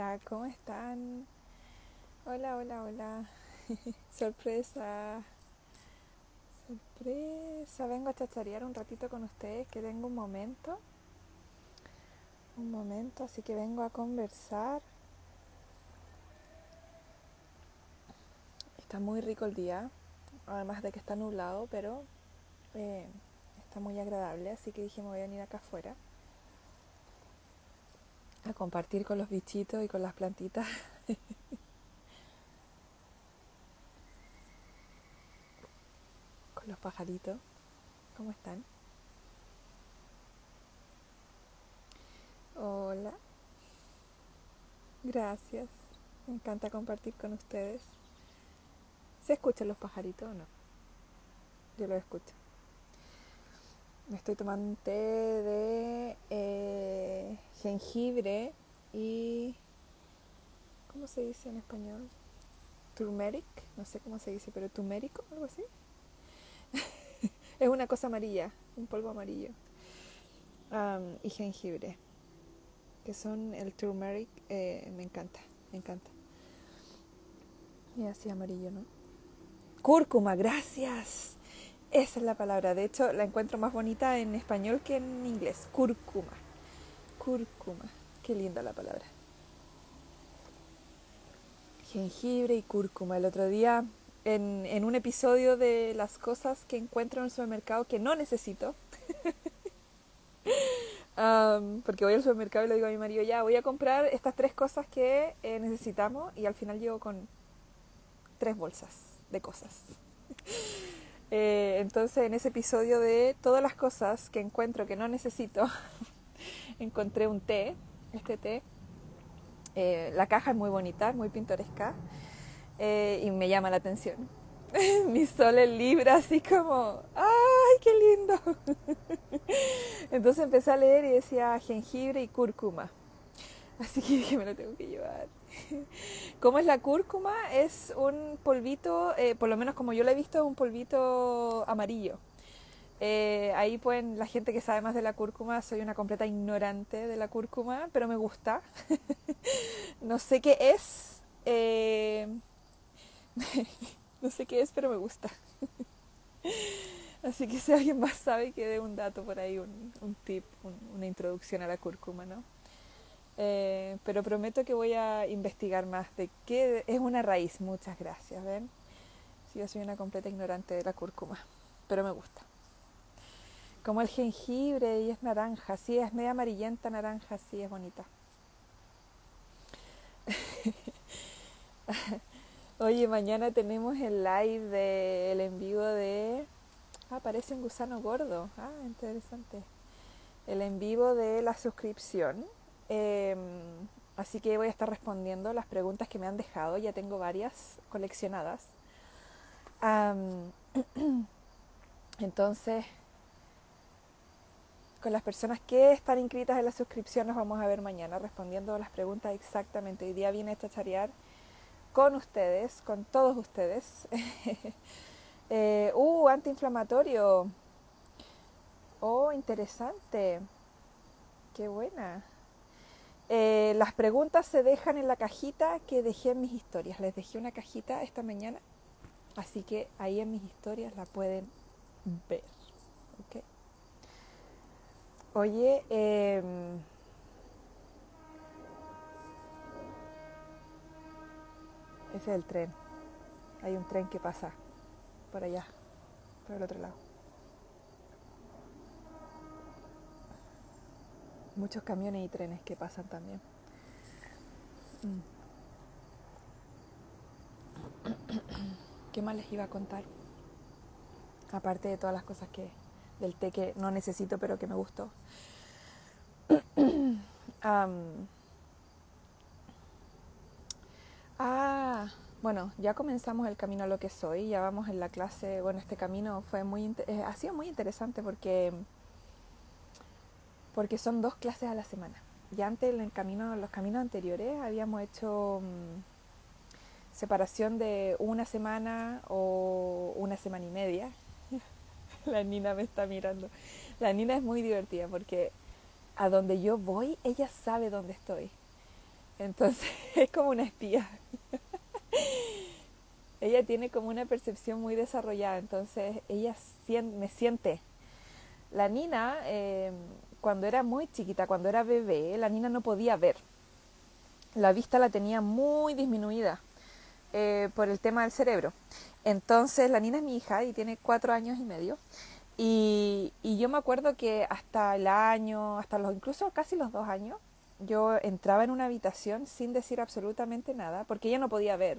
Hola, ¿cómo están? Hola, hola, hola. Sorpresa. Sorpresa. Vengo a chacharear un ratito con ustedes, que tengo un momento un momento, así que vengo a conversar. Está muy rico el día, además de que está nublado, pero eh, está muy agradable, así que dije me voy a venir acá afuera a compartir con los bichitos y con las plantitas. con los pajaritos. ¿Cómo están? Hola. Gracias. Me encanta compartir con ustedes. ¿Se escuchan los pajaritos o no? Yo lo escucho. Me estoy tomando un té de eh, jengibre y... ¿Cómo se dice en español? Turmeric. No sé cómo se dice, pero turmérico, algo así. es una cosa amarilla, un polvo amarillo. y jengibre que son el turmeric, eh, me encanta, me encanta. Y así amarillo, ¿no? Cúrcuma, gracias. Esa es la palabra. De hecho, la encuentro más bonita en español que en inglés. Cúrcuma. Cúrcuma. Qué linda la palabra. Jengibre y cúrcuma. El otro día, en, un episodio de las cosas que encuentro en el supermercado que no necesito, porque voy al supermercado y le digo a mi marido, ya, voy a comprar estas tres cosas que eh, necesitamos y al final llego con tres bolsas de cosas. Eh, entonces en ese episodio de todas las cosas que encuentro que no necesito, encontré un té, este té. Eh, la caja es muy bonita, muy pintoresca y me llama la atención. mi sol en libra, así como, ¡ay, qué lindo! Entonces empecé a leer y decía jengibre y cúrcuma. Así que dije, me lo tengo que llevar. ¿Cómo es la cúrcuma? Es un polvito, eh, por lo menos como yo lo he visto, es un polvito amarillo. Eh, ahí pueden, la gente que sabe más de la cúrcuma, soy una completa ignorante de la cúrcuma, pero me gusta. no sé qué es. Eh, no sé qué es, pero me gusta. Así que si alguien más sabe, que dé un dato por ahí, un, tip, una introducción a la cúrcuma, ¿no? Eh, pero prometo que voy a investigar más de qué es una raíz. Muchas gracias, ¿ven? Yo soy una completa ignorante de la cúrcuma, pero me gusta. Como el jengibre y es naranja, sí, es media amarillenta naranja, sí, es bonita. Oye, mañana tenemos el live del en vivo de... Ah, parece un gusano gordo. Ah, interesante. El en vivo de la suscripción. Em, así que voy a estar respondiendo las preguntas que me han dejado. Ya tengo varias coleccionadas. entonces, con las personas que están inscritas en la suscripción nos vamos a ver mañana respondiendo las preguntas exactamente. Hoy día viene a chacharear con ustedes, con todos ustedes. eh, uh, antiinflamatorio. Oh, interesante. Qué buena. Eh, las preguntas se dejan en la cajita que dejé en mis historias. Les dejé una cajita esta mañana. Así que ahí en mis historias la pueden ver. Oye, eh, Ese es el tren. Hay un tren que pasa por allá, por el otro lado. Muchos camiones y trenes que pasan también. Mm. ¿Qué más les iba a contar? Aparte de todas las cosas que del té que no necesito pero que me gustó. ah, bueno, ya comenzamos el camino a lo que soy, ya vamos en la clase, bueno, este camino fue muy, eh, ha sido muy interesante porque, porque son dos clases a la semana. Ya antes, en el camino, los caminos anteriores, habíamos hecho mm, separación de una semana o una semana y media. la Nina me está mirando. La Nina es muy divertida porque a donde yo voy, ella sabe dónde estoy. Entonces es como una espía. ella tiene como una percepción muy desarrollada, entonces ella me siente. La Nina, em, cuando era muy chiquita, cuando era bebé, la Nina no podía ver. La vista la tenía muy disminuida eh, por el tema del cerebro. Entonces, la Nina es mi hija y tiene cuatro años y medio. Y, yo me acuerdo que hasta el año, hasta los, incluso casi los dos años, yo entraba en una habitación sin decir absolutamente nada, porque ella no podía ver.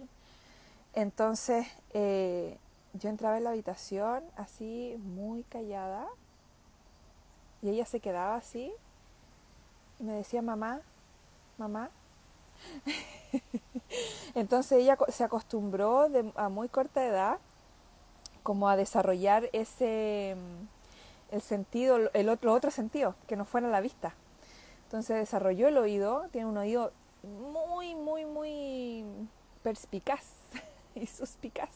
Entonces, eh, yo entraba en la habitación así, muy callada, y ella se quedaba así, y me decía, mamá, mamá. Entonces ella se acostumbró a muy corta edad como a desarrollar ese mm, el sentido, el otro, otro sentido, que no fuera la vista. Entonces desarrolló el oído, tiene un oído muy, muy, muy perspicaz y suspicaz.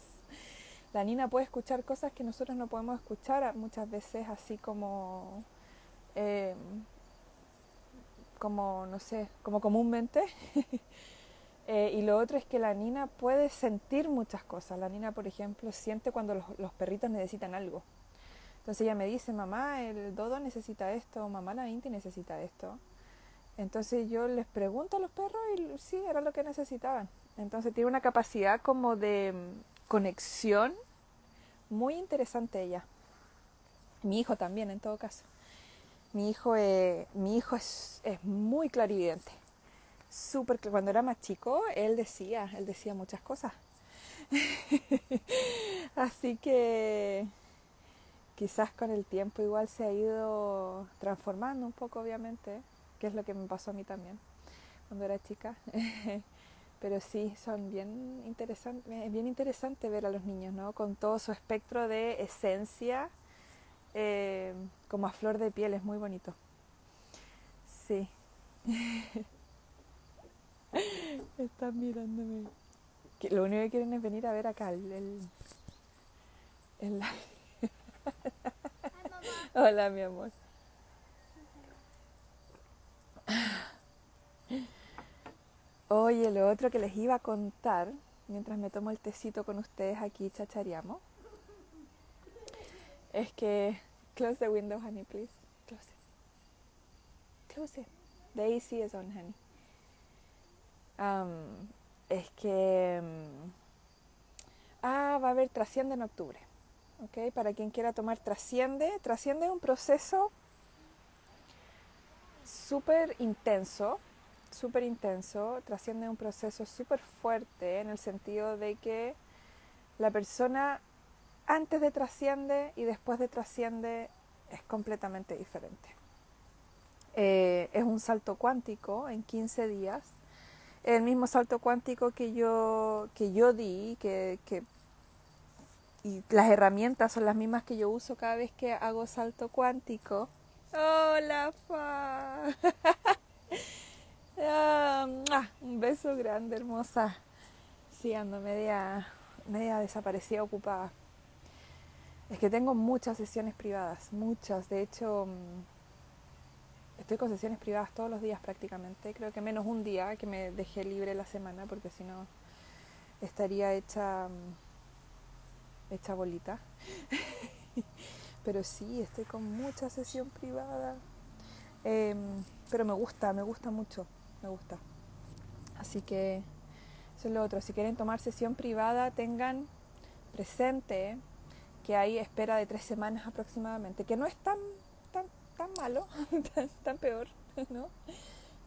La Nina puede escuchar cosas que nosotros no podemos escuchar muchas veces así como, em, como no sé, como comúnmente. Eh, y lo otro es que la Nina puede sentir muchas cosas. La Nina, por ejemplo, siente cuando los, perritos necesitan algo. Entonces ella me dice, mamá, el Dodo necesita esto, mamá, la Inti necesita esto. Entonces yo les pregunto a los perros y sí, era lo que necesitaban. Entonces tiene una capacidad como de mm, conexión muy interesante ella. Mi hijo también, en todo caso. Mi hijo, eh, mi hijo es, es muy clarividente súper cuando era más chico, él decía, él decía muchas cosas. Así que quizás con el tiempo igual se ha ido transformando un poco, obviamente, que es lo que me pasó a mí también cuando era chica. Pero sí, son bien interesantes, es bien interesante ver a los niños, ¿no? Con todo su espectro de esencia, eh, como a flor de piel, es muy bonito. Sí. Están mirándome. Que lo único que quieren es venir a ver acá el, el, Hola, mi amor. Oye, lo otro que les iba a contar, mientras me tomo el tecito con ustedes aquí chachareamos, es que... Close the window, honey, please. Close it. Close it. The AC is on, honey es que mm, ah, va a haber trasciende en octubre. ¿okay? Para quien quiera tomar trasciende, trasciende es un proceso súper intenso, súper intenso, trasciende un proceso súper fuerte en el sentido de que la persona antes de trasciende y después de trasciende es completamente diferente. Eh, es un salto cuántico en 15 días el mismo salto cuántico que yo, que yo di, que, que, y las herramientas son las mismas que yo uso cada vez que hago salto cuántico. Hola, Fa. Ah, un beso grande, hermosa. Sí, ando media, media desaparecida, ocupada. Es que tengo muchas sesiones privadas, muchas. De hecho, mm, estoy con sesiones privadas todos los días prácticamente, creo que menos un día que me dejé libre la semana porque si no estaría hecha mm, hecha bolita. pero sí, estoy con mucha sesión privada. Em, pero me gusta, me gusta mucho, me gusta. Así que eso es lo otro. Si quieren tomar sesión privada, tengan presente que hay espera de tres semanas aproximadamente, que no es tan tan malo, tan, peor, ¿no?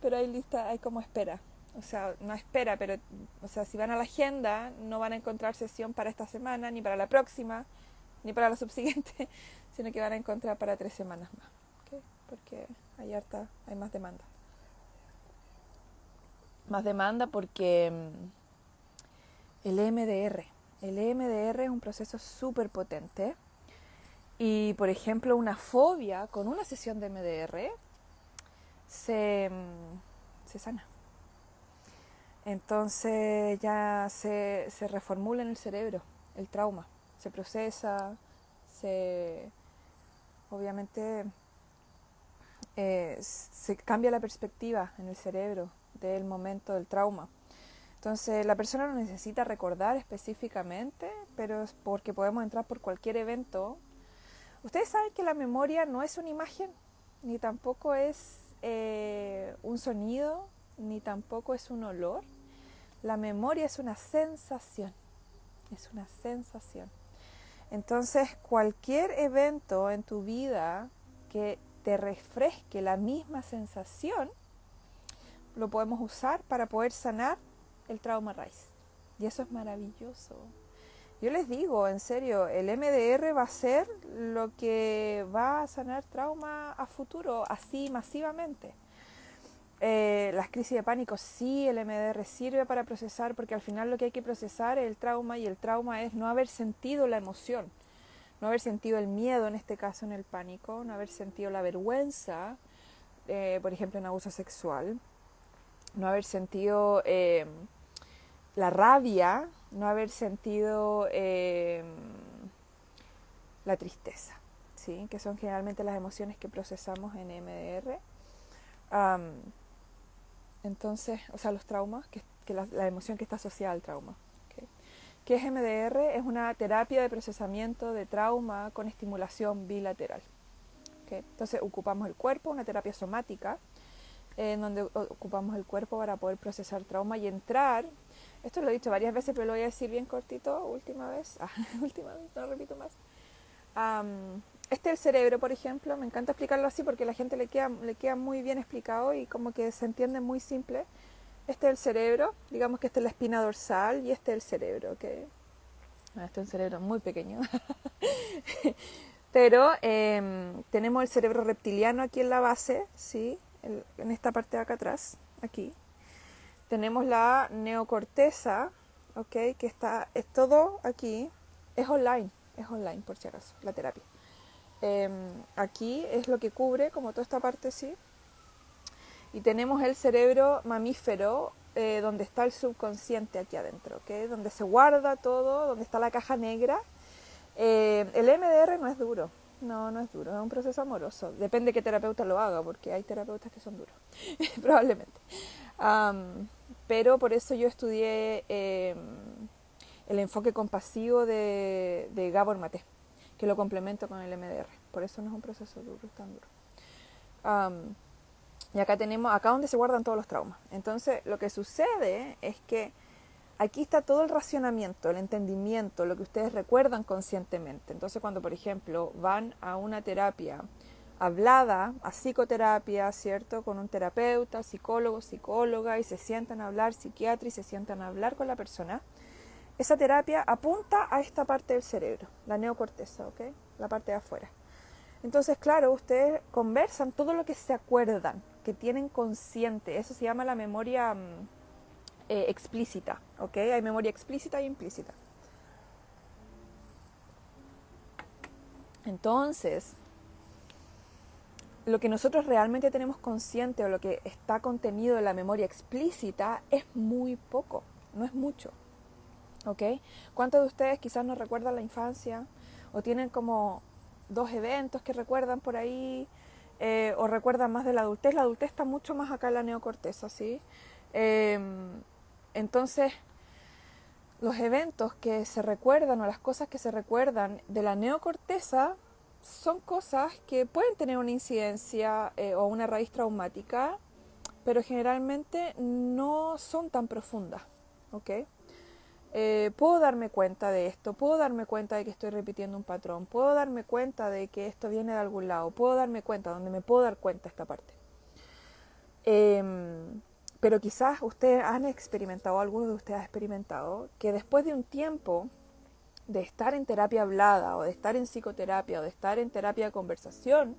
Pero hay lista, hay como espera. O sea, no espera, pero, o sea, si van a la agenda, no van a encontrar sesión para esta semana, ni para la próxima, ni para la subsiguiente, sino que van a encontrar para tres semanas más, Porque hay harta, hay más demanda. más demanda porque mm, el EMDR, el EMDR es un proceso súper potente y por ejemplo una fobia con una sesión de MDR se, mm, se sana. Entonces ya se, se reformula en el cerebro el trauma, se procesa, se obviamente eh, se cambia la perspectiva en el cerebro del momento del trauma. Entonces la persona no necesita recordar específicamente, pero es porque podemos entrar por cualquier evento. Ustedes saben que la memoria no es una imagen, ni tampoco es eh, un sonido, ni tampoco es un olor. La memoria es una sensación, es una sensación. Entonces cualquier evento en tu vida que te refresque la misma sensación, lo podemos usar para poder sanar el trauma raíz. Y eso es maravilloso. Yo les digo, en serio, el MDR va a ser lo que va a sanar trauma a futuro, así masivamente. Eh, las crisis de pánico, sí, el MDR sirve para procesar, porque al final lo que hay que procesar es el trauma y el trauma es no haber sentido la emoción, no haber sentido el miedo, en este caso en el pánico, no haber sentido la vergüenza, eh, por ejemplo en abuso sexual, no haber sentido eh, la rabia, no haber sentido eh, la tristeza, ¿sí? que son generalmente las emociones que procesamos en MDR. entonces, o sea, los traumas, que, la, emoción que está asociada al trauma. ¿Qué es MDR? Es una terapia de procesamiento de trauma con estimulación bilateral. Entonces, ocupamos el cuerpo, una terapia somática, en donde ocupamos el cuerpo para poder procesar trauma y entrar esto lo he dicho varias veces, pero lo voy a decir bien cortito, última vez. Ah, última no repito más. este es el cerebro, por ejemplo, me encanta explicarlo así porque a la gente le queda, le queda muy bien explicado y como que se entiende muy simple. Este es el cerebro, digamos que esta es la espina dorsal y este es el cerebro, que este es un cerebro muy pequeño. Pero em, tenemos el cerebro reptiliano aquí en la base, ¿sí? en esta parte de acá atrás, aquí, tenemos la neocorteza, ¿ok? Que está, es todo aquí, es online, es online por si acaso, la terapia. Em, aquí es lo que cubre, como toda esta parte, sí. Y tenemos el cerebro mamífero, eh, donde está el subconsciente aquí adentro, ¿ok? Donde se guarda todo, donde está la caja negra. Eh, el MDR no es duro, no, no es duro, es un proceso amoroso. Depende de qué terapeuta lo haga, porque hay terapeutas que son duros, probablemente pero por eso yo estudié em, el enfoque compasivo de, Gabor Mate, que lo complemento con el MDR. Por eso no es un proceso duro, es tan duro. y acá tenemos, acá donde se guardan todos los traumas. Entonces, lo que sucede es que aquí está todo el racionamiento, el entendimiento, lo que ustedes recuerdan conscientemente. Entonces, cuando, por ejemplo, van a una terapia hablada a psicoterapia, ¿cierto? Con un terapeuta, psicólogo, psicóloga, y se sientan a hablar, psiquiatra, y se sientan a hablar con la persona. Esa terapia apunta a esta parte del cerebro, la neocorteza, ¿ok? La parte de afuera. Entonces, claro, ustedes conversan todo lo que se acuerdan, que tienen consciente. Eso se llama la memoria mm, eh, explícita, ¿ok? Hay memoria explícita y implícita. Entonces, lo que nosotros realmente tenemos consciente o lo que está contenido en la memoria explícita es muy poco, no es mucho. ¿Ok? ¿Cuántos de ustedes quizás no recuerdan la infancia o tienen como dos eventos que recuerdan por ahí eh, o recuerdan más de la adultez? La adultez está mucho más acá en la neocorteza, ¿sí? Em, entonces, los eventos que se recuerdan o las cosas que se recuerdan de la neocorteza son cosas que pueden tener una incidencia eh, o una raíz traumática, pero generalmente no son tan profundas. ¿ok? Eh, puedo darme cuenta de esto, puedo darme cuenta de que estoy repitiendo un patrón, puedo darme cuenta de que esto viene de algún lado, puedo darme cuenta, donde me puedo dar cuenta esta parte. Em, pero quizás ustedes han experimentado, algunos de ustedes han experimentado, que después de un tiempo de estar en terapia hablada o de estar en psicoterapia o de estar en terapia de conversación,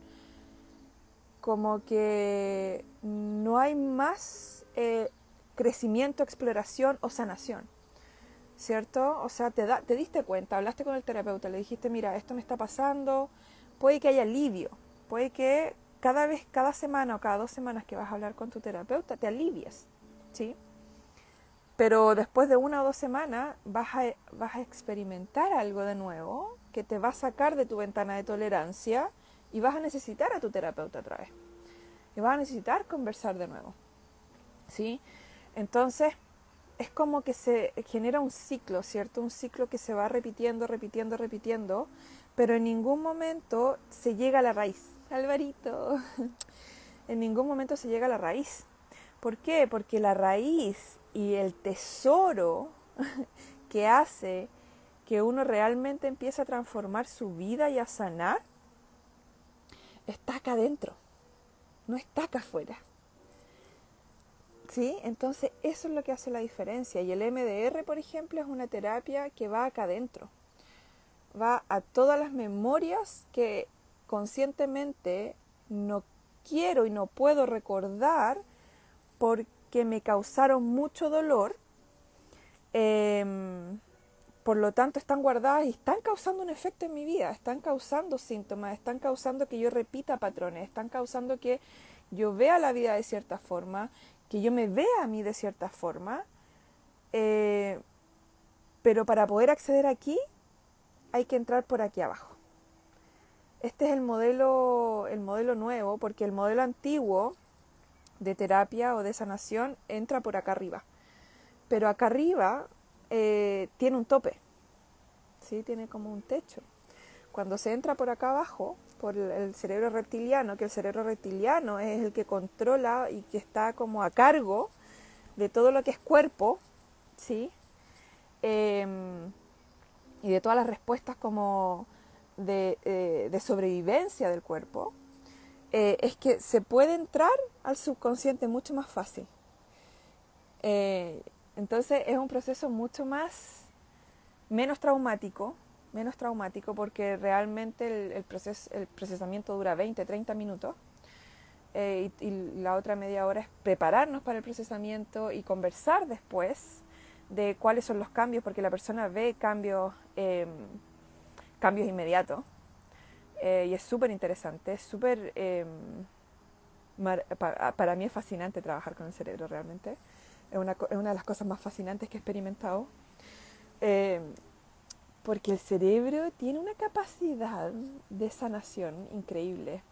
como que no hay más eh, crecimiento, exploración o sanación. ¿Cierto? O sea, te, da, te diste cuenta, hablaste con el terapeuta, le dijiste, mira, esto me está pasando, puede que haya alivio, puede que cada vez, cada semana o cada dos semanas que vas a hablar con tu terapeuta, te alivies, ¿sí? Pero después de una o dos semanas vas a, experimentar algo de nuevo que te va a sacar de tu ventana de tolerancia y vas a necesitar a tu terapeuta otra vez. Y vas a necesitar conversar de nuevo. ¿Sí? Entonces, es como que se genera un ciclo, ¿cierto? Un ciclo que se va repitiendo, repitiendo, repitiendo, pero en ningún momento se llega a la raíz. Alvarito, en ningún momento se llega a la raíz. ¿Por qué? Porque la raíz y el tesoro que hace que uno realmente empiece a transformar su vida y a sanar está acá adentro, no está acá afuera. ¿Sí? Entonces eso es lo que hace la diferencia. Y el MDR, por ejemplo, es una terapia que va acá adentro. Va a todas las memorias que conscientemente no quiero y no puedo recordar porque me causaron mucho dolor. Em, por lo tanto, están guardadas y están causando un efecto en mi vida, están causando síntomas, están causando que yo repita patrones, están causando que yo vea la vida de cierta forma, que yo me vea a mí de cierta forma. Eh, pero para poder acceder aquí, hay que entrar por aquí abajo. Este es el modelo, el modelo nuevo, porque el modelo antiguo de terapia o de sanación entra por acá arriba. Pero acá arriba eh, tiene un tope, ¿sí? tiene como un techo. Cuando se entra por acá abajo, por el, cerebro reptiliano, que el cerebro reptiliano es el que controla y que está como a cargo de todo lo que es cuerpo, ¿sí? Em, y de todas las respuestas como de, eh, sobrevivencia del cuerpo, eh, es que se puede entrar al subconsciente mucho más fácil. Entonces es un proceso mucho más, menos traumático, menos traumático porque realmente el, el procesamiento dura 20, 30 minutos. Eh, y, la otra media hora es prepararnos para el procesamiento y conversar después de cuáles son los cambios, porque la persona ve cambios, em, cambios inmediatos. Eh, y es súper interesante, es súper... Em, para mí es fascinante trabajar con el cerebro realmente es una, de las cosas más fascinantes que he experimentado. Eh, porque el cerebro tiene una capacidad de sanación increíble.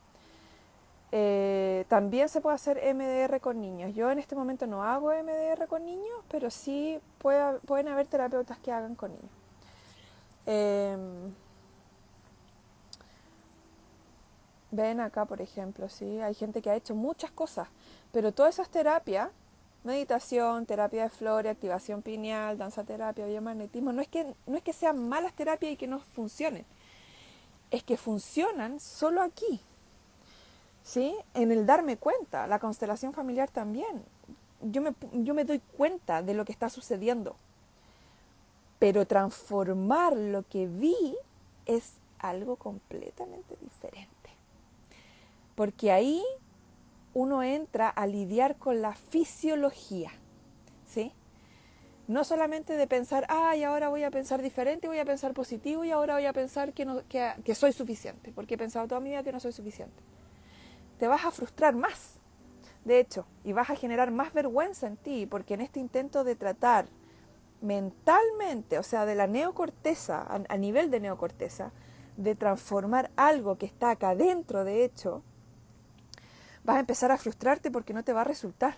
Eh, también se puede hacer MDR con niños. Yo en este momento no hago MDR con niños, pero sí pueden haber terapeutas que hagan con niños. Em, ven acá, por ejemplo, ¿sí? hay gente que ha hecho muchas cosas, pero todas esas terapias meditación, terapia de flores, activación pineal, danza terapia, biomagnetismo, no es que, no es que sean malas terapias y que no funcionen, es que funcionan solo aquí, ¿sí? En el darme cuenta, la constelación familiar también, yo me, yo me doy cuenta de lo que está sucediendo, pero transformar lo que vi es algo completamente diferente, porque ahí uno entra a lidiar con la fisiología, ¿sí? No solamente de pensar, ay, ahora voy a pensar diferente, voy a pensar positivo y ahora voy a pensar que, no, que, que soy suficiente, porque he pensado toda mi vida que no soy suficiente. Te vas a frustrar más, de hecho, y vas a generar más vergüenza en ti, porque en este intento de tratar mentalmente, o sea, de la neocorteza, a, a nivel de neocorteza, de transformar algo que está acá dentro, de hecho, vas a empezar a frustrarte porque no te va a resultar.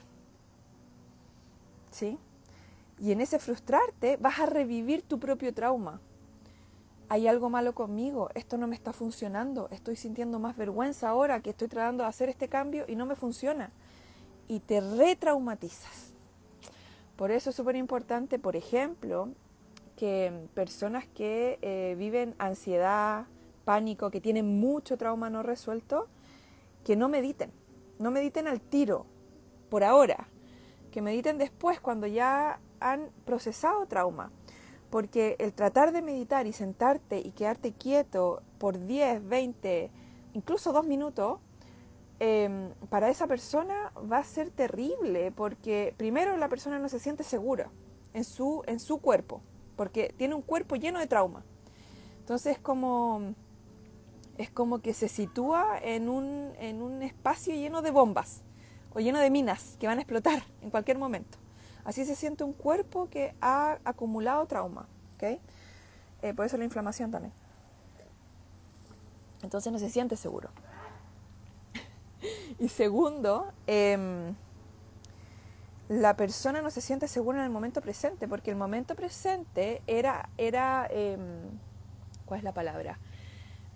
¿Sí? Y en ese frustrarte vas a revivir tu propio trauma. Hay algo malo conmigo, esto no me está funcionando, estoy sintiendo más vergüenza ahora que estoy tratando de hacer este cambio y no me funciona. Y te retraumatizas. Por eso es súper importante, por ejemplo, que personas que eh, viven ansiedad, pánico, que tienen mucho trauma no resuelto, que no mediten no mediten al tiro, por ahora, que mediten después cuando ya han procesado trauma. Porque el tratar de meditar y sentarte y quedarte quieto por 10, 20, incluso dos minutos, em, para esa persona va a ser terrible porque primero la persona no se siente segura en su, en su cuerpo, porque tiene un cuerpo lleno de trauma. Entonces es como, es como que se sitúa en un, en un espacio lleno de bombas o lleno de minas que van a explotar en cualquier momento. Así se siente un cuerpo que ha acumulado trauma. ¿okay? Eh, por eso la inflamación también. Entonces no se siente seguro. y segundo, em, la persona no se siente segura en el momento presente, porque el momento presente era, era em, ¿cuál es la palabra?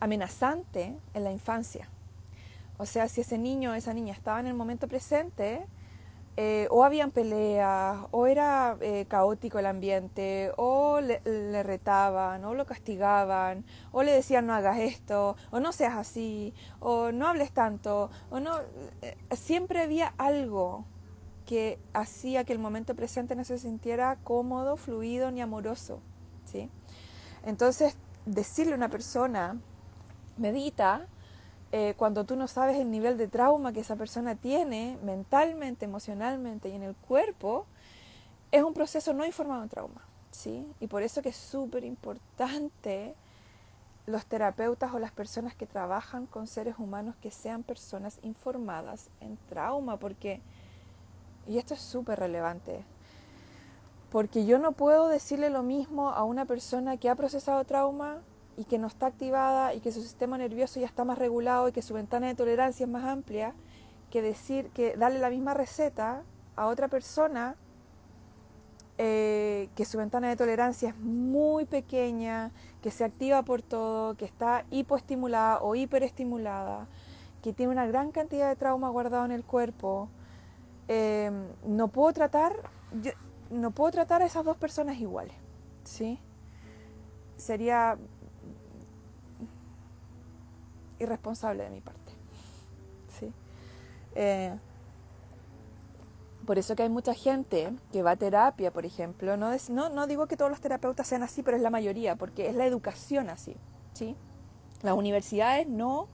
Amenazante en la infancia. O sea, si ese niño o esa niña estaba en el momento presente, eh, o habían peleas, o era eh, caótico el ambiente, o le, retaban, o lo castigaban, o le decían no hagas esto, o no seas así, o no hables tanto, o no. Eh, siempre había algo que hacía que el momento presente no se sintiera cómodo, fluido ni amoroso. ¿sí? Entonces, decirle a una persona, medita, eh, cuando tú no sabes el nivel de trauma que esa persona tiene mentalmente, emocionalmente y en el cuerpo, es un proceso no informado en trauma. ¿sí? Y por eso que es súper importante los terapeutas o las personas que trabajan con seres humanos que sean personas informadas en trauma, porque, y esto es súper relevante, porque yo no puedo decirle lo mismo a una persona que ha procesado trauma y que no está activada y que su sistema nervioso ya está más regulado y que su ventana de tolerancia es más amplia, que decir que darle la misma receta a otra persona eh, que su ventana de tolerancia es muy pequeña, que se activa por todo, que está hipoestimulada o hiperestimulada, que tiene una gran cantidad de trauma guardado en el cuerpo. Eh, no puedo tratar, no puedo tratar a esas dos personas iguales, ¿sí? Sería irresponsable de mi parte. ¿sí? Eh, por eso que hay mucha gente que va a terapia, por ejemplo. No, no, no, digo que todos los terapeutas sean así, pero es la mayoría, porque es la educación así. ¿sí? Las universidades no,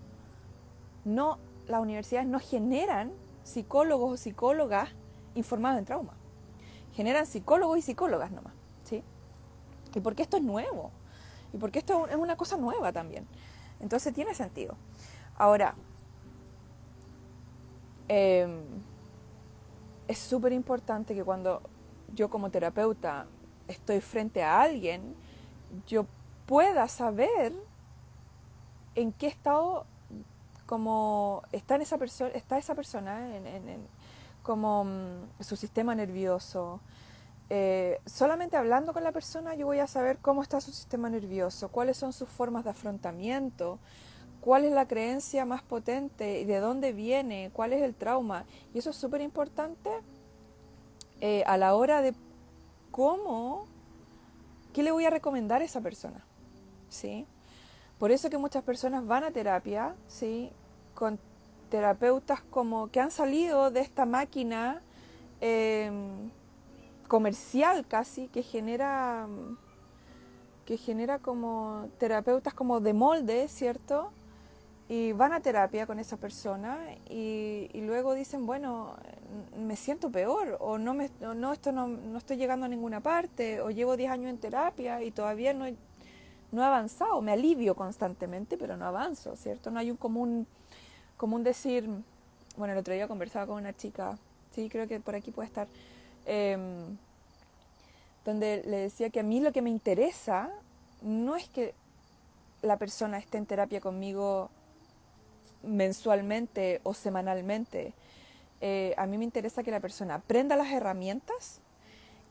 no, las universidades no generan psicólogos o psicólogas informados en trauma. Generan psicólogos y psicólogas nomás. ¿sí? Y porque esto es nuevo. Y porque esto es una cosa nueva también. Entonces tiene sentido. Ahora, em, es súper importante que cuando yo como terapeuta estoy frente a alguien, yo pueda saber en qué estado como está esa persona está esa persona en, como mm, su sistema nervioso eh, solamente hablando con la persona yo voy a saber cómo está su sistema nervioso, cuáles son sus formas de afrontamiento, cuál es la creencia más potente de dónde viene, cuál es el trauma. Y eso es súper importante eh, a la hora de cómo, qué le voy a recomendar a esa persona. ¿sí? Por eso que muchas personas van a terapia, ¿sí? con terapeutas como que han salido de esta máquina. Em, comercial casi que genera que genera como terapeutas como de molde, ¿cierto? Y van a terapia con esa persona y, luego dicen, bueno, me siento peor o no, me, no esto no, no, estoy llegando a ninguna parte o llevo 10 años en terapia y todavía no he, no he avanzado, me alivio constantemente, pero no avanzo, ¿cierto? No hay un común, común decir, bueno, el otro día conversaba con una chica, sí, creo que por aquí puede estar, Em, donde le decía que a mí lo que me interesa no es que la persona esté en terapia conmigo mensualmente o semanalmente. Eh, a mí me interesa que la persona aprenda las herramientas,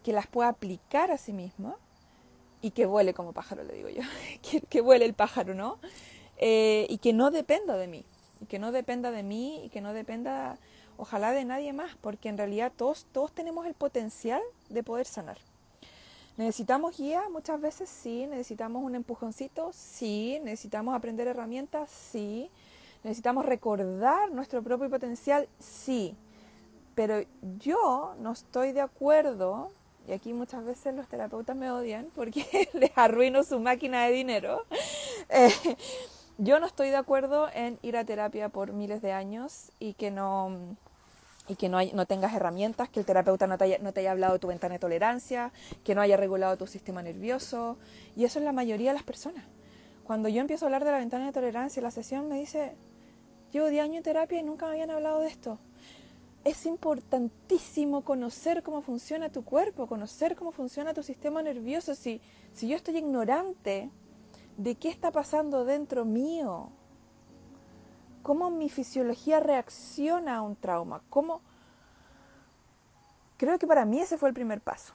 que las pueda aplicar a sí misma y que vuele como pájaro, le digo yo, que, que vuele el pájaro, ¿no? Eh, y que no dependa de mí, y que no dependa de mí y que no dependa ojalá de nadie más, porque en realidad todos, todos tenemos el potencial de poder sanar. ¿Necesitamos guía? Muchas veces sí. ¿Necesitamos un empujoncito? Sí. ¿Necesitamos aprender herramientas? Sí. ¿Necesitamos recordar nuestro propio potencial? Sí. Pero yo no estoy de acuerdo, y aquí muchas veces los terapeutas me odian porque les arruino su máquina de dinero. Eh, yo no estoy de acuerdo en ir a terapia por miles de años y que no y que no, tengas herramientas, que el terapeuta no te, haya, no te haya hablado de tu ventana de tolerancia, que no haya regulado tu sistema nervioso. Y eso es la mayoría de las personas. Cuando yo empiezo a hablar de la ventana de tolerancia, la sesión me dice, llevo 10 años en terapia y nunca me habían hablado de esto. Es importantísimo conocer cómo funciona tu cuerpo, conocer cómo funciona tu sistema nervioso. Si, si yo estoy ignorante de qué está pasando dentro mío, cómo mi fisiología reacciona a un trauma, cómo... Creo que para mí ese fue el primer paso,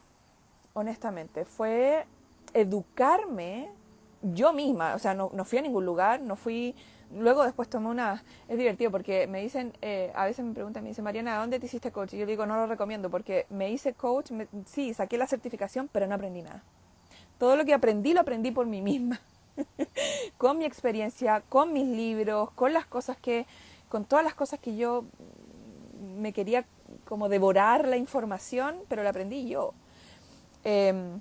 honestamente, fue educarme yo misma, o sea, no, no fui a ningún lugar, no fui luego después tomé una... Es divertido porque me dicen, eh, a veces me preguntan, me dicen, Mariana, ¿dónde te hiciste coach? Y yo digo, no lo recomiendo porque me hice coach, sí, saqué la certificación, pero no aprendí nada. Todo lo que aprendí lo aprendí por mí misma. con mi experiencia, con mis libros, con las cosas que, con todas las cosas que yo me quería como devorar la información, pero la aprendí yo. Em,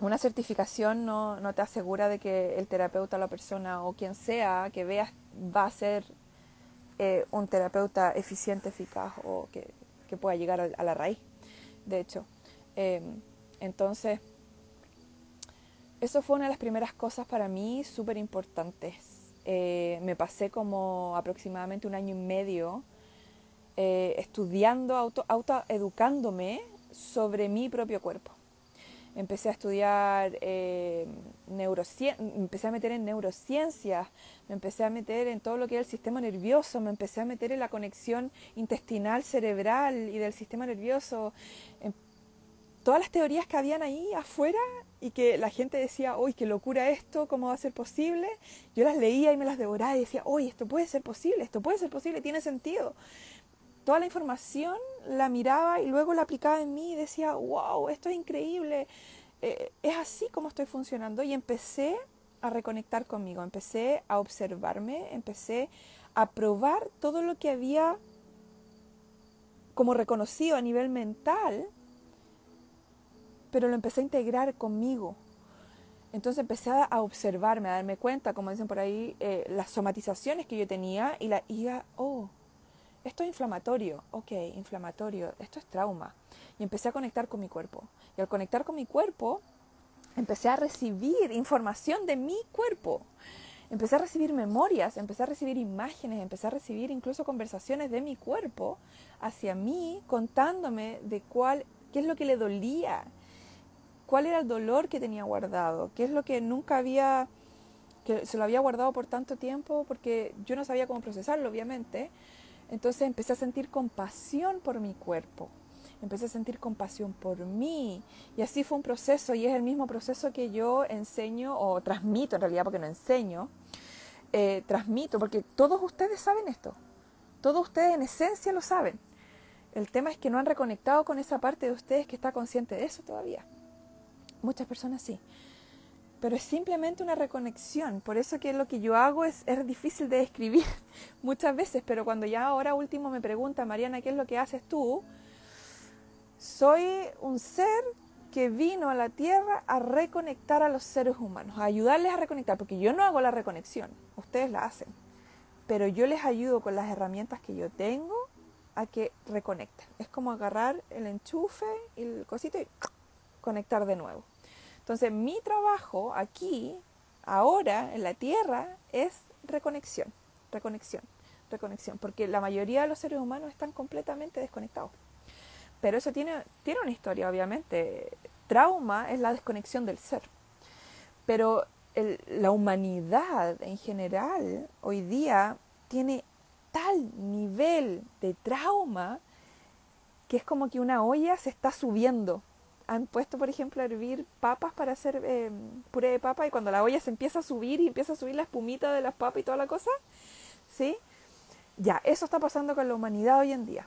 una certificación no, no, te asegura de que el terapeuta, la persona o quien sea que veas va a ser eh, un terapeuta eficiente, eficaz o que, que pueda llegar a, la raíz, de hecho. Em, entonces, eso fue una de las primeras cosas para mí súper importantes. Eh, me pasé como aproximadamente un año y medio eh, estudiando, auto, autoeducándome sobre mi propio cuerpo. Empecé a estudiar eh, empecé a meter en neurociencias, me empecé a meter en todo lo que era el sistema nervioso, me empecé a meter en la conexión intestinal cerebral y del sistema nervioso. Todas las teorías que habían ahí afuera y que la gente decía, uy, qué locura esto, ¿cómo va a ser posible? Yo las leía y me las devoraba y decía, uy, esto puede ser posible, esto puede ser posible, tiene sentido. Toda la información la miraba y luego la aplicaba en mí y decía, wow, esto es increíble, eh, es así como estoy funcionando. Y empecé a reconectar conmigo, empecé a observarme, empecé a probar todo lo que había como reconocido a nivel mental pero lo empecé a integrar conmigo. Entonces empecé a observarme, a darme cuenta, como dicen por ahí, eh, las somatizaciones que yo tenía y la iba, oh, esto es inflamatorio, ok, inflamatorio, esto es trauma. Y empecé a conectar con mi cuerpo. Y al conectar con mi cuerpo, empecé a recibir información de mi cuerpo. Empecé a recibir memorias, empecé a recibir imágenes, empecé a recibir incluso conversaciones de mi cuerpo hacia mí, contándome de cuál, qué es lo que le dolía, cuál era el dolor que tenía guardado, qué es lo que nunca había, que se lo había guardado por tanto tiempo, porque yo no sabía cómo procesarlo, obviamente. Entonces empecé a sentir compasión por mi cuerpo, empecé a sentir compasión por mí. Y así fue un proceso, y es el mismo proceso que yo enseño, o transmito en realidad, porque no enseño, eh, transmito, porque todos ustedes saben esto, todos ustedes en esencia lo saben. El tema es que no han reconectado con esa parte de ustedes que está consciente de eso todavía. Muchas personas sí. Pero es simplemente una reconexión. Por eso que lo que yo hago es, es difícil de describir muchas veces. Pero cuando ya ahora último me pregunta, Mariana, ¿qué es lo que haces tú? Soy un ser que vino a la Tierra a reconectar a los seres humanos, a ayudarles a reconectar, porque yo no hago la reconexión, ustedes la hacen, pero yo les ayudo con las herramientas que yo tengo a que reconecten. Es como agarrar el enchufe y el cosito y conectar de nuevo. Entonces, mi trabajo aquí, ahora, en la Tierra, es reconexión, reconexión, reconexión, porque la mayoría de los seres humanos están completamente desconectados. Pero eso tiene, tiene una historia, obviamente. Trauma es la desconexión del ser. Pero la humanidad en general hoy día tiene tal nivel de trauma que es como que una olla se está subiendo han puesto, por ejemplo, a hervir papas para hacer eh, puré de papa y cuando la olla se empieza a subir y empieza a subir la espumita de las papas y toda la cosa, ¿sí? Ya, eso está pasando con la humanidad hoy en día.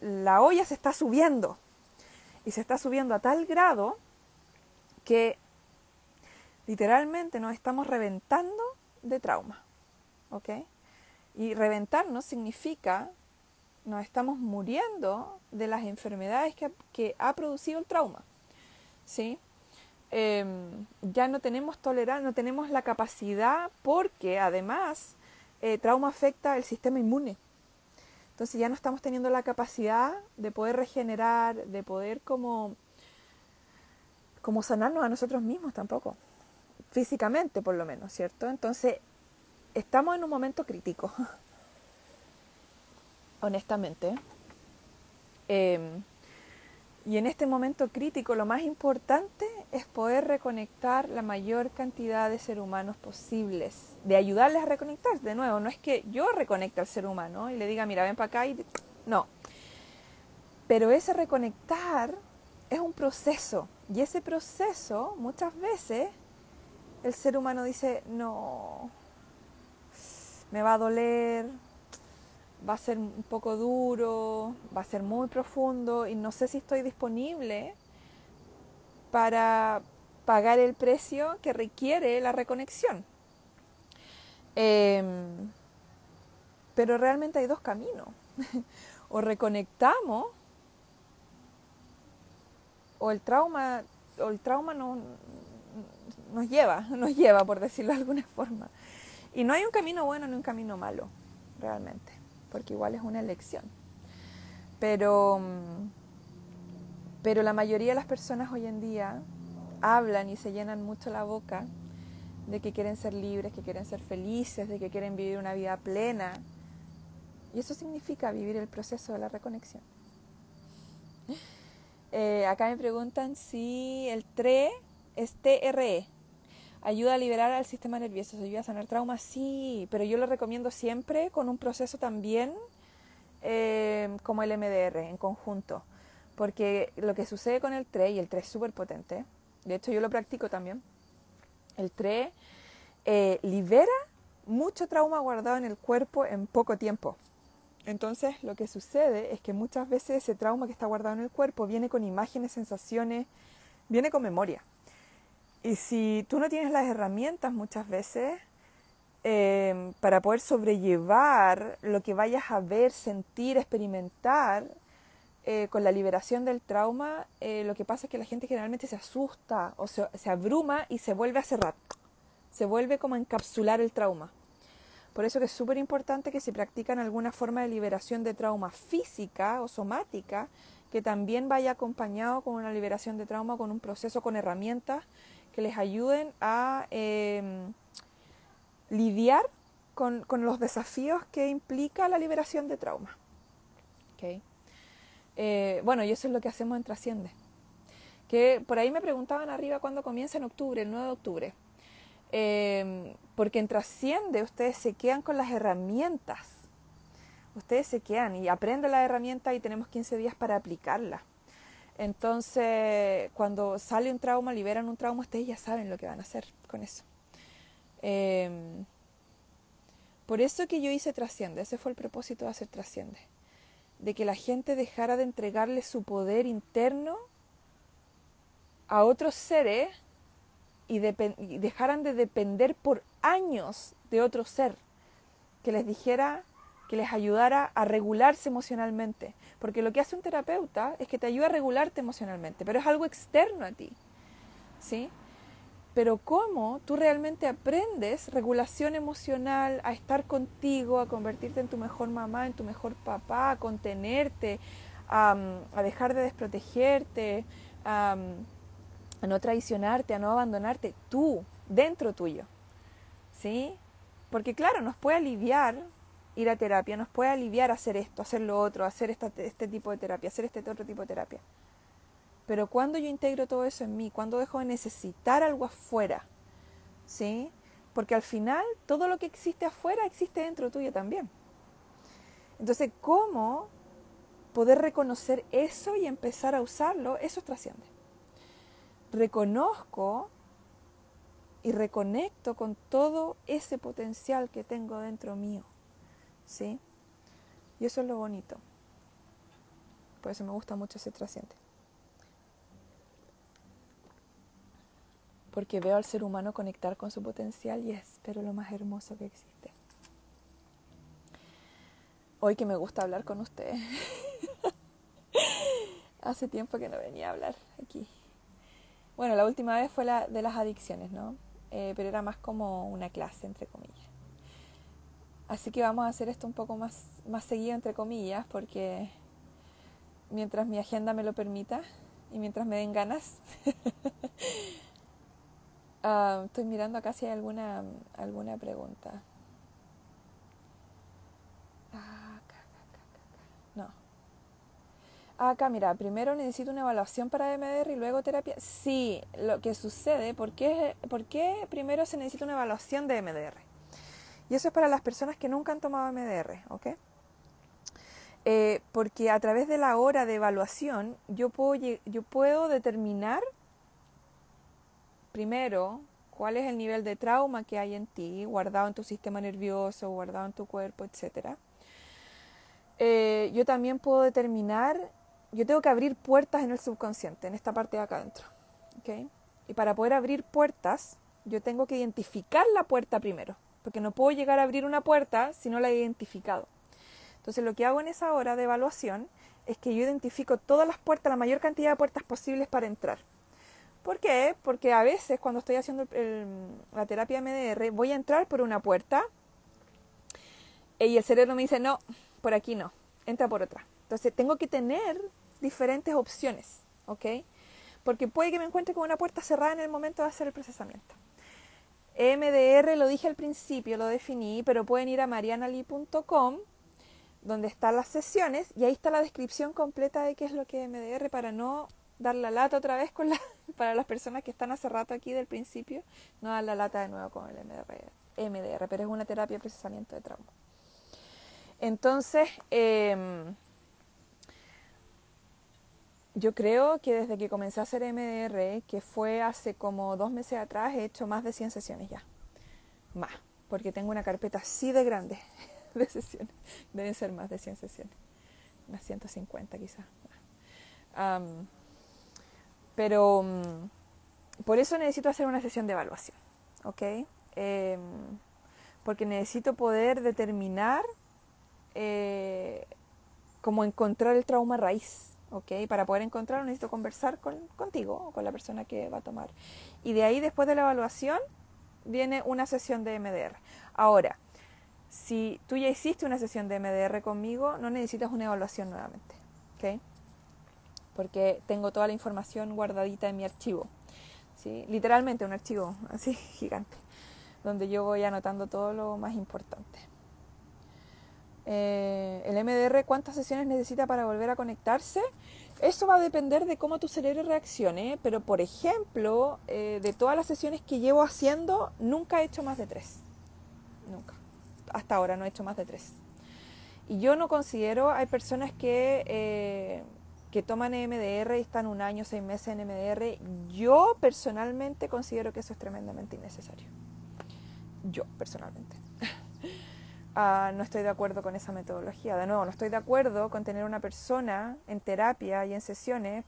La olla se está subiendo y se está subiendo a tal grado que literalmente nos estamos reventando de trauma, ¿ok? Y reventarnos significa nos estamos muriendo de las enfermedades que, ha producido el trauma. ¿sí? em, ya no tenemos tolerancia, no tenemos la capacidad porque además eh, trauma afecta el sistema inmune. Entonces ya no estamos teniendo la capacidad de poder regenerar, de poder como, como sanarnos a nosotros mismos tampoco, físicamente por lo menos, ¿cierto? Entonces estamos en un momento crítico, honestamente. Em, y en este momento crítico lo más importante es poder reconectar la mayor cantidad de seres humanos posibles, de ayudarles a reconectar. De nuevo, no es que yo reconecte al ser humano y le diga, mira, ven para acá y... No. Pero ese reconectar es un proceso y ese proceso muchas veces el ser humano dice, no, me va a doler, va a ser un poco duro, va a ser muy profundo y no sé si estoy disponible para pagar el precio que requiere la reconexión. Em, pero realmente hay dos caminos. o reconectamos o el trauma o el trauma no, nos lleva, nos lleva por decirlo de alguna forma. Y no hay un camino bueno ni un camino malo, realmente porque igual es una elección. Pero, mm, pero la mayoría de las personas hoy en día hablan y se llenan mucho la boca de que quieren ser libres, que quieren ser felices, de que quieren vivir una vida plena. Y eso significa vivir el proceso de la reconexión. Eh, acá me preguntan si el TRE es TRE, ayuda a liberar al sistema nervioso, ayuda a sanar traumas, sí, pero yo lo recomiendo siempre con un proceso también eh, como el MDR en conjunto, porque lo que sucede con el TRE, y el TRE es súper potente, de hecho yo lo practico también, el TRE eh, libera mucho trauma guardado en el cuerpo en poco tiempo. Entonces lo que sucede es que muchas veces ese trauma que está guardado en el cuerpo viene con imágenes, sensaciones, viene con memoria. Y si tú no tienes las herramientas muchas veces eh, para poder sobrellevar lo que vayas a ver, sentir, experimentar eh, con la liberación del trauma, eh, lo que pasa es que la gente generalmente se asusta o se, se abruma y se vuelve a cerrar. Se vuelve como a encapsular el trauma. Por eso que es súper importante que si practican alguna forma de liberación de trauma física o somática, que también vaya acompañado con una liberación de trauma, con un proceso, con herramientas que les ayuden a em, lidiar con, los desafíos que implica la liberación de trauma. Eh, bueno, y eso es lo que hacemos en Trasciende. Que por ahí me preguntaban arriba cuándo comienza en octubre, el 9 de octubre. Em, porque en Trasciende ustedes se quedan con las herramientas. Ustedes se quedan y aprenden la herramienta y tenemos 15 días para aplicarla. Entonces, cuando sale un trauma, liberan un trauma, ustedes ya saben lo que van a hacer con eso. Em, por eso que yo hice Trasciende, ese fue el propósito de hacer Trasciende, de que la gente dejara de entregarle su poder interno a otros seres y, y dejaran de depender por años de otro ser, que les dijera, que les ayudara a regularse emocionalmente. Porque lo que hace un terapeuta es que te ayuda a regularte emocionalmente, pero es algo externo a ti. ¿Sí? Pero cómo tú realmente aprendes regulación emocional, a estar contigo, a convertirte en tu mejor mamá, en tu mejor papá, a contenerte, a, dejar de desprotegerte, a no traicionarte, a no abandonarte, tú, dentro tuyo. ¿Sí? Porque claro, nos puede aliviar ir a terapia, nos puede aliviar hacer esto, hacer lo otro, hacer este tipo de terapia, hacer este otro tipo de terapia. Pero cuando yo integro todo eso en mí, cuando dejo de necesitar algo afuera, ¿sí? Porque al final todo lo que existe afuera existe dentro tuyo también. Entonces, ¿cómo poder reconocer eso y empezar a usarlo? Eso trasciende. Reconozco y reconecto con todo ese potencial que tengo dentro mío. ¿Sí? Y eso es lo bonito. Por eso me gusta mucho ese trasciende. Porque veo al ser humano conectar con su potencial y es pero lo más hermoso que existe. Hoy que me gusta hablar con ustedes. Hace tiempo que no venía a hablar aquí. Bueno, la última vez fue la de las adicciones, ¿no? Eh, pero era más como una clase, entre comillas. Así que vamos a hacer esto un poco más, más seguido, entre comillas, porque mientras mi agenda me lo permita y mientras me den ganas. Ah, estoy mirando acá si hay alguna, alguna pregunta. No. Acá, mira, primero necesito una evaluación para MDR y luego terapia. Sí, lo que sucede, ¿por qué, ¿por qué primero se necesita una evaluación de MDR? Y eso es para las personas que nunca han tomado MDR, ¿ok? Eh, porque a través de la hora de evaluación yo puedo, determinar primero cuál es el nivel de trauma que hay en ti, guardado en tu sistema nervioso, guardado en tu cuerpo, etc. Eh, yo también puedo determinar, yo tengo que abrir puertas en el subconsciente, en esta parte de acá adentro. ¿okay? Y para poder abrir puertas, yo tengo que identificar la puerta primero, porque no puedo llegar a abrir una puerta si no la he identificado. Entonces lo que hago en esa hora de evaluación es que yo identifico todas las puertas, la mayor cantidad de puertas posibles para entrar. ¿Por qué? Porque a veces cuando estoy haciendo la terapia MDR voy a entrar por una puerta y el cerebro me dice, no, por aquí no, entra por otra. Entonces tengo que tener diferentes opciones, ¿ok? Porque puede que me encuentre con una puerta cerrada en el momento de hacer el procesamiento. MDR lo dije al principio, lo definí, pero pueden ir a marianali.com donde están las sesiones y ahí está la descripción completa de qué es lo que es MDR para no dar la lata otra vez con para las personas que están hace rato aquí del principio, no dar la lata de nuevo con el MDR, MDR pero es una terapia de procesamiento de trauma. Entonces, em, yo creo que desde que comencé a hacer MDR, que fue hace como dos meses atrás, he hecho más de 100 sesiones ya. Más, porque tengo una carpeta así de grande de sesiones. Deben ser más de 100 sesiones. Unas 150 quizás. pero mm, por eso necesito hacer una sesión de evaluación. ¿Ok? Em, porque necesito poder determinar eh, cómo encontrar el trauma raíz. ¿Ok? Para poder encontrarlo necesito conversar con, contigo o con la persona que va a tomar. Y de ahí, después de la evaluación, viene una sesión de MDR. Ahora, si tú ya hiciste una sesión de MDR conmigo, no necesitas una evaluación nuevamente, ¿ok? Porque tengo toda la información guardadita en mi archivo, ¿sí? Literalmente un archivo así gigante, donde yo voy anotando todo lo más importante. Eh, el MDR, ¿cuántas sesiones necesita para volver a conectarse? Eso va a depender de cómo tu cerebro reaccione, pero por ejemplo, eh, de todas las sesiones que llevo haciendo, nunca he hecho más de tres. Nunca hasta ahora no he hecho más de tres. Y yo no considero, hay personas que, eh, que toman MDR y están un año, seis meses en MDR. Yo personalmente considero que eso es tremendamente innecesario. Yo personalmente. Ah, no estoy de acuerdo con esa metodología. De nuevo, no estoy de acuerdo con tener una persona en terapia y en sesiones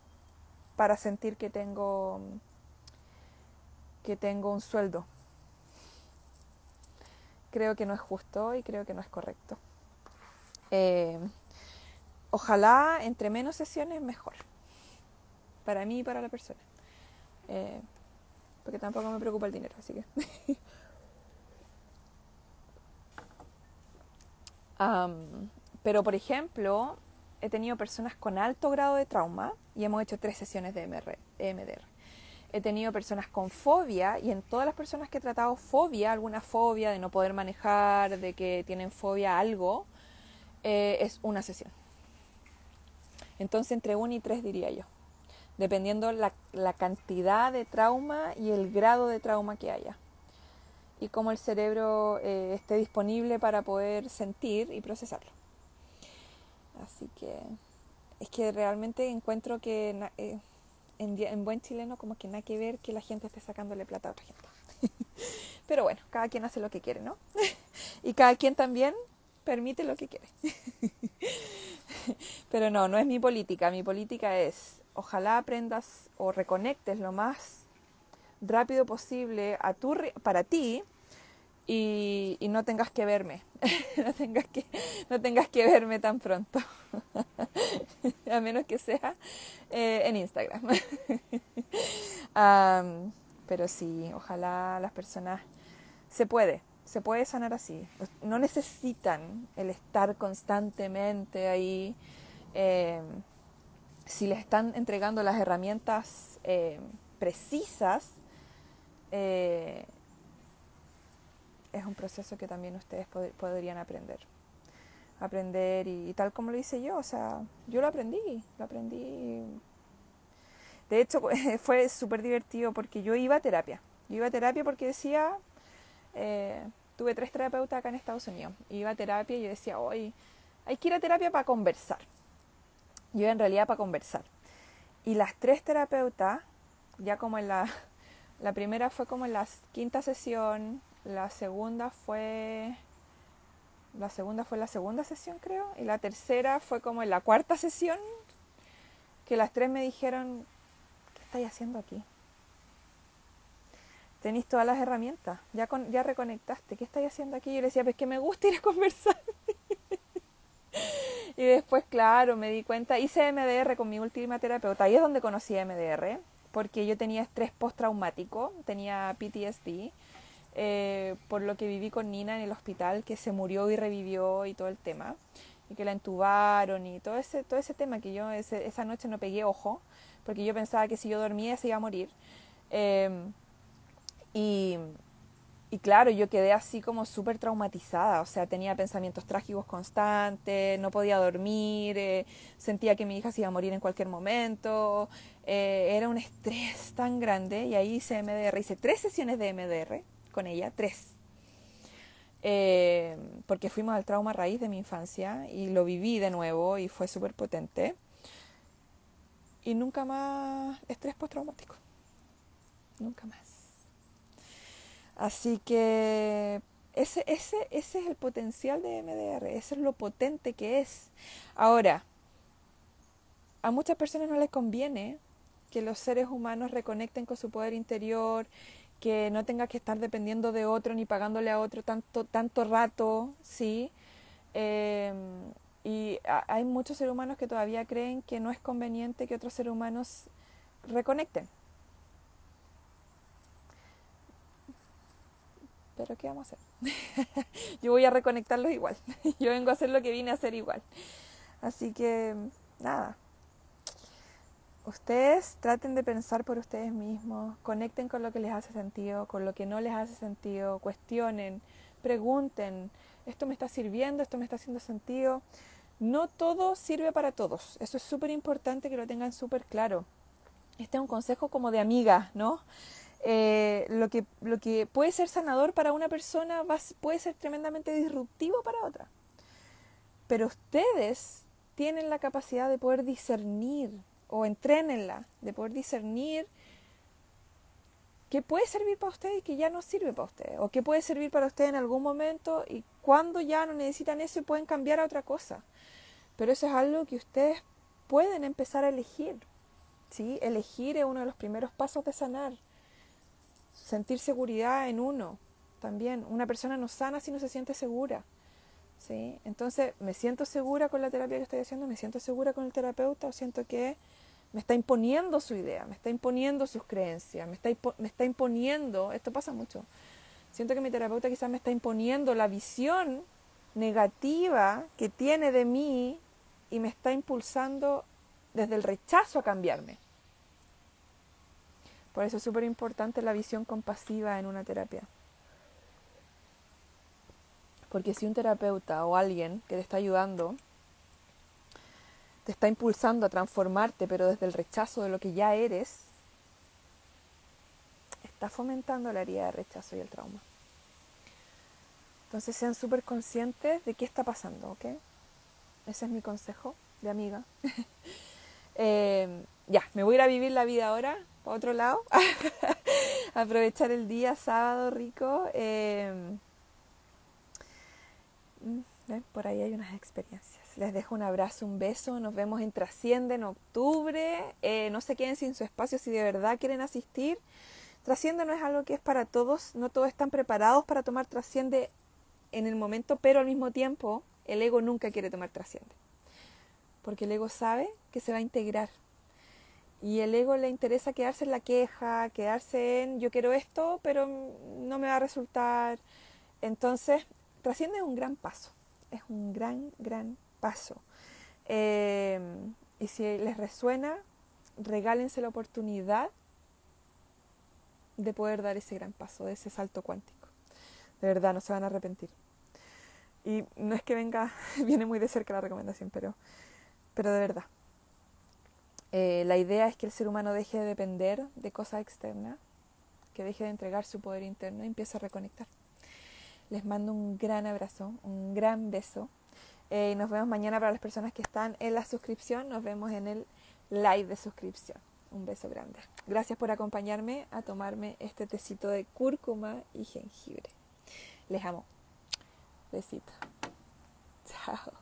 para sentir que tengo que tengo un sueldo creo que no es justo y creo que no es correcto. Eh, ojalá entre menos sesiones mejor, para mí y para la persona. Eh, porque tampoco me preocupa el dinero, así que... pero por ejemplo, he tenido personas con alto grado de trauma y hemos hecho tres sesiones de MDR he tenido personas con fobia y en todas las personas que he tratado fobia, alguna fobia de no poder manejar, de que tienen fobia a algo, eh, es una sesión. Entonces entre uno y tres diría yo, dependiendo la, la cantidad de trauma y el grado de trauma que haya y cómo el cerebro eh, esté disponible para poder sentir y procesarlo. Así que es que realmente encuentro que eh, en, buen chileno como que nada que ver que la gente esté sacándole plata a otra gente. Pero bueno, cada quien hace lo que quiere, ¿no? y cada quien también permite lo que quiere. Pero no, no es mi política. Mi política es, ojalá aprendas o reconectes lo más rápido posible a tu, para ti y, no tengas que verme. no, tengas que, no tengas que verme tan pronto. a menos que sea eh, en Instagram. pero sí, ojalá las personas se puede, se puede sanar así. No necesitan el estar constantemente ahí. Em, si les están entregando las herramientas em, precisas, eh, es un proceso que también ustedes podrían aprender. Aprender y, tal como lo hice yo, o sea, yo lo aprendí, lo aprendí. De hecho, fue súper divertido porque yo iba a terapia. Yo iba a terapia porque decía, eh, tuve tres terapeutas acá en Estados Unidos. Iba a terapia y yo decía, hoy hay que ir a terapia para conversar. Yo en realidad para conversar. Y las tres terapeutas, ya como en la, la primera fue como en la quinta sesión, la segunda fue la segunda fue la segunda sesión creo y la tercera fue como en la cuarta sesión que las tres me dijeron ¿qué estáis haciendo aquí? Tenéis todas las herramientas, ya con, ya reconectaste, ¿qué estáis haciendo aquí? Yo le decía, pues que me gusta ir a conversar. y después, claro, me di cuenta, hice MDR con mi última terapeuta, ahí es donde conocí MDR, porque yo tenía estrés postraumático, tenía PTSD, eh, por lo que viví con Nina en el hospital, que se murió y revivió y todo el tema, y que la entubaron y todo ese, todo ese tema que yo esa noche no pegué ojo, porque yo pensaba que si yo dormía se iba a morir. Em, y, y claro, yo quedé así como súper traumatizada, o sea, tenía pensamientos trágicos constantes, no podía dormir, eh, sentía que mi hija se iba a morir en cualquier momento, eh, era un estrés tan grande y ahí hice MDR, hice tres sesiones de MDR con ella, tres. Eh, porque fuimos al trauma raíz de mi infancia y lo viví de nuevo y fue súper potente. Y nunca más estrés postraumático. Nunca más. Así que ese, ese, ese es el potencial de MDR, ese es lo potente que es. Ahora, a muchas personas no les conviene que los seres humanos reconecten con su poder interior que no tenga que estar dependiendo de otro ni pagándole a otro tanto, tanto rato, ¿sí? Em, y hay muchos seres humanos que todavía creen que no es conveniente que otros seres humanos reconecten. Pero ¿qué vamos a hacer? Yo voy a reconectarlos igual. Yo vengo a hacer lo que vine a hacer igual. Así que, nada, ustedes traten de pensar por ustedes mismos, conecten con lo que les hace sentido, con lo que no les hace sentido, cuestionen, pregunten, esto me está sirviendo, esto me está haciendo sentido. No todo sirve para todos, eso es súper importante que lo tengan súper claro. Este es un consejo como de amiga, ¿no? Eh, lo, que, lo que puede ser sanador para una persona puede ser tremendamente disruptivo para otra. Pero ustedes tienen la capacidad de poder discernir o entrénenla, de poder discernir qué puede servir para usted y qué ya no sirve para usted, o qué puede servir para usted en algún momento y cuando ya no necesitan eso y pueden cambiar a otra cosa. Pero eso es algo que ustedes pueden empezar a elegir. ¿sí? Elegir es uno de los primeros pasos de sanar. Sentir seguridad en uno también. Una persona no sana si no se siente segura. ¿sí? Entonces, me siento segura con la terapia que estoy haciendo, me siento segura con el terapeuta o siento que me está imponiendo su idea, me está imponiendo sus creencias, me está, me está imponiendo, esto pasa mucho, siento que mi terapeuta quizás me está imponiendo la visión negativa que tiene de mí y me está impulsando desde el rechazo a cambiarme. Por eso es súper importante la visión compasiva en una terapia. Porque si un terapeuta o alguien que te está ayudando te está impulsando a transformarte, pero desde el rechazo de lo que ya eres, está fomentando la herida de rechazo y el trauma. Entonces sean súper conscientes de qué está pasando, ¿ok? Ese es mi consejo de amiga. Eh, ya, me voy a ir a vivir la vida ahora, para otro lado. Aprovechar el día sábado rico. Eh, mm, por ahí hay unas experiencias. Les dejo un abrazo, un beso. Nos vemos en Trasciende en octubre. Eh, no se queden sin su espacio si de verdad quieren asistir. Trasciende no es algo que es para todos. No todos están preparados para tomar Trasciende en el momento, pero al mismo tiempo el ego nunca quiere tomar Trasciende. porque el ego sabe que se va a integrar. Y el ego le interesa quedarse en la queja, quedarse en yo quiero esto, pero no me va a resultar. Entonces, trasciende un gran paso. Es un gran, gran paso. Eh, y si les resuena, regálense la oportunidad de poder dar ese gran paso, de ese salto cuántico. De verdad, no se van a arrepentir. Y no es que venga, viene muy de cerca la recomendación, pero, pero de verdad. Eh, la idea es que el ser humano deje de depender de cosas externas, que deje de entregar su poder interno y empiece a reconectar. Les mando un gran abrazo, un gran beso. Eh, nos vemos mañana para las personas que están en la suscripción. Nos vemos en el live de suscripción. Un beso grande. Gracias por acompañarme a tomarme este tecito de cúrcuma y jengibre. Les amo. Besito. Chao.